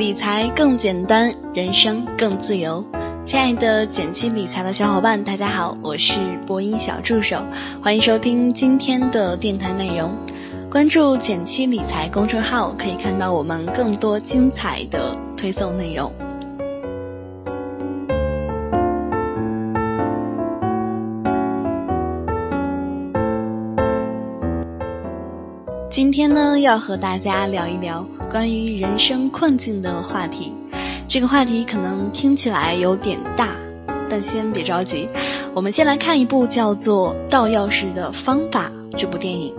理财更简单，人生更自由。亲爱的简七理财的小伙伴，大家好，我是播音小助手，欢迎收听今天的电台内容。关注简七理财公众号，可以看到我们更多精彩的推送内容。今天呢，要和大家聊一聊关于人生困境的话题。这个话题可能听起来有点大，但先别着急。我们先来看一部叫做《盗钥匙的方法》这部电影。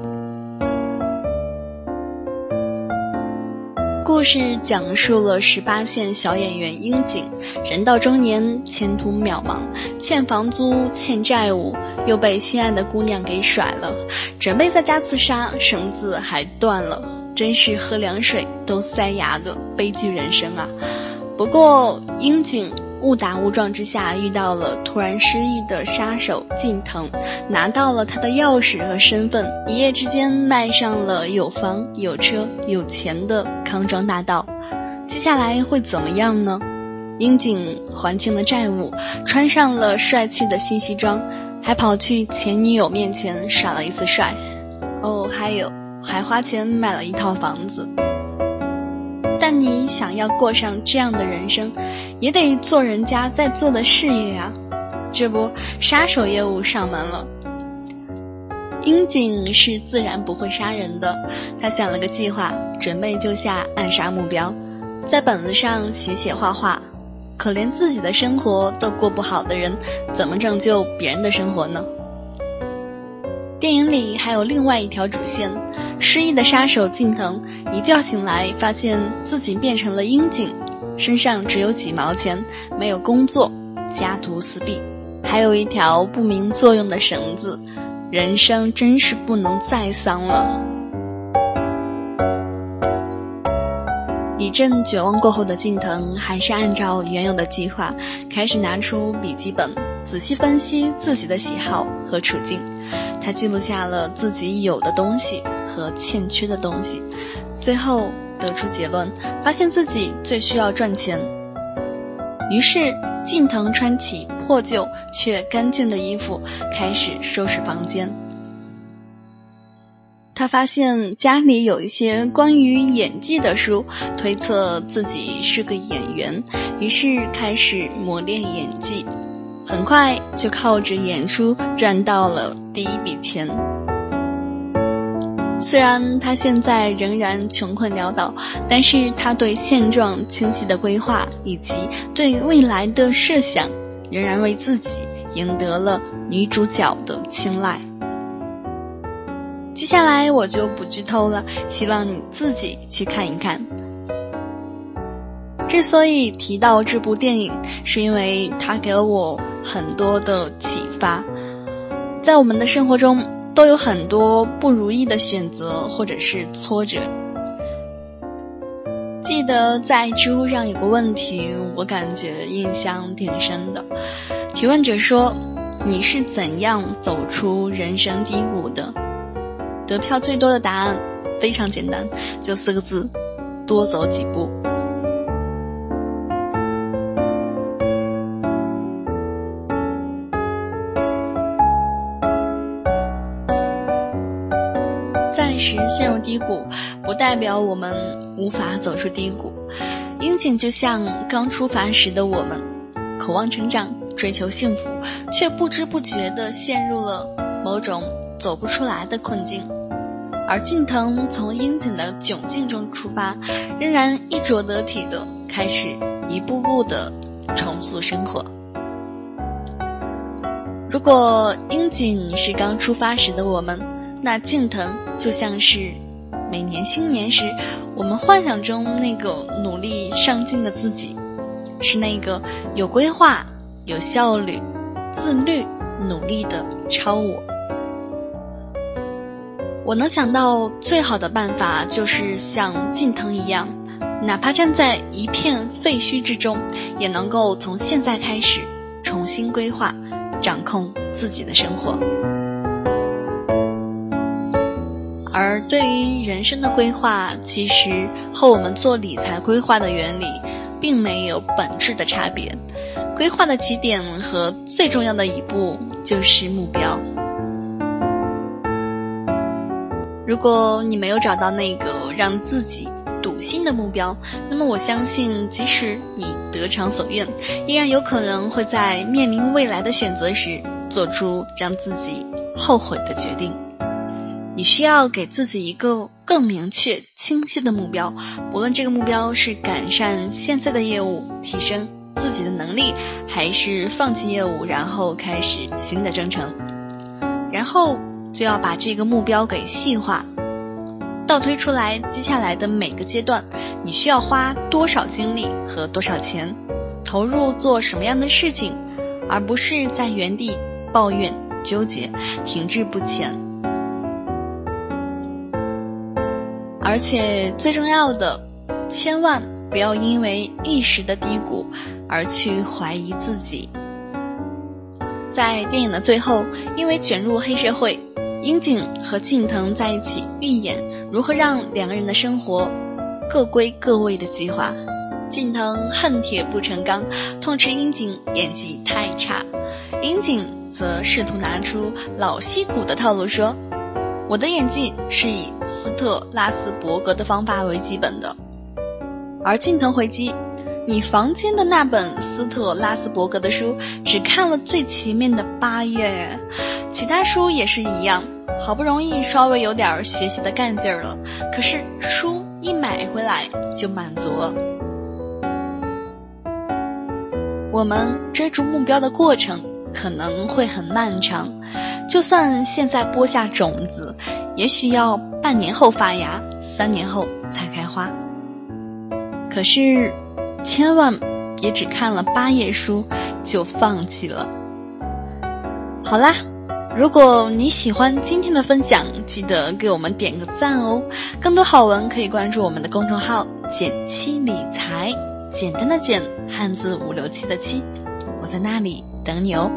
故事讲述了十八线小演员樱井，人到中年，前途渺茫，欠房租，欠债务，又被心爱的姑娘给甩了，准备在家自杀，绳子还断了，真是喝凉水都塞牙的悲剧人生啊！不过樱井。误打误撞之下遇到了突然失忆的杀手近藤，拿到了他的钥匙和身份，一夜之间迈上了有房有车有钱的康庄大道。接下来会怎么样呢？樱井还清了债务，穿上了帅气的新西装，还跑去前女友面前耍了一次帅。哦，还有还花钱买了一套房子。你想要过上这样的人生，也得做人家在做的事业呀。这不，杀手业务上门了。樱井是自然不会杀人的，他想了个计划，准备救下暗杀目标，在本子上写写画画。可连自己的生活都过不好的人，怎么拯救别人的生活呢？电影里还有另外一条主线。失忆的杀手近藤一觉醒来，发现自己变成了樱井，身上只有几毛钱，没有工作，家徒四壁，还有一条不明作用的绳子，人生真是不能再丧了。一阵绝望过后的近藤，还是按照原有的计划，开始拿出笔记本，仔细分析自己的喜好和处境。他记录下了自己有的东西和欠缺的东西，最后得出结论，发现自己最需要赚钱。于是，近藤穿起破旧却干净的衣服，开始收拾房间。他发现家里有一些关于演技的书，推测自己是个演员，于是开始磨练演技。很快就靠着演出赚到了第一笔钱。虽然他现在仍然穷困潦倒，但是他对现状清晰的规划以及对未来的设想，仍然为自己赢得了女主角的青睐。接下来我就不剧透了，希望你自己去看一看。之所以提到这部电影，是因为它给了我。很多的启发，在我们的生活中都有很多不如意的选择或者是挫折。记得在知乎上有个问题，我感觉印象挺深的。提问者说：“你是怎样走出人生低谷的？”得票最多的答案非常简单，就四个字：多走几步。暂时陷入低谷，不代表我们无法走出低谷。樱井就像刚出发时的我们，渴望成长，追求幸福，却不知不觉地陷入了某种走不出来的困境。而近藤从樱井的窘境中出发，仍然衣着得体的开始一步步地重塑生活。如果樱井是刚出发时的我们，那近藤就像是每年新年时，我们幻想中那个努力上进的自己，是那个有规划、有效率、自律、努力的超我。我能想到最好的办法，就是像近藤一样，哪怕站在一片废墟之中，也能够从现在开始重新规划，掌控自己的生活。而对于人生的规划，其实和我们做理财规划的原理，并没有本质的差别。规划的起点和最重要的一步就是目标。如果你没有找到那个让自己笃信的目标，那么我相信，即使你得偿所愿，依然有可能会在面临未来的选择时，做出让自己后悔的决定。你需要给自己一个更明确、清晰的目标，不论这个目标是改善现在的业务、提升自己的能力，还是放弃业务然后开始新的征程，然后就要把这个目标给细化，倒推出来接下来的每个阶段，你需要花多少精力和多少钱，投入做什么样的事情，而不是在原地抱怨、纠结、停滞不前。而且最重要的，千万不要因为一时的低谷而去怀疑自己。在电影的最后，因为卷入黑社会，樱井和近藤在一起预演如何让两个人的生活各归各位的计划。近藤恨铁不成钢，痛斥樱井演技太差，樱井则试图拿出老戏骨的套路说。我的演技是以斯特拉斯伯格的方法为基本的，而近藤回击，你房间的那本斯特拉斯伯格的书只看了最前面的八页，其他书也是一样，好不容易稍微有点学习的干劲儿了，可是书一买回来就满足了。我们追逐目标的过程可能会很漫长。就算现在播下种子，也许要半年后发芽，三年后才开花。可是，千万别只看了八页书就放弃了。好啦，如果你喜欢今天的分享，记得给我们点个赞哦。更多好文可以关注我们的公众号“简七理财”，简单的简，汉字五六七的七，我在那里等你哦。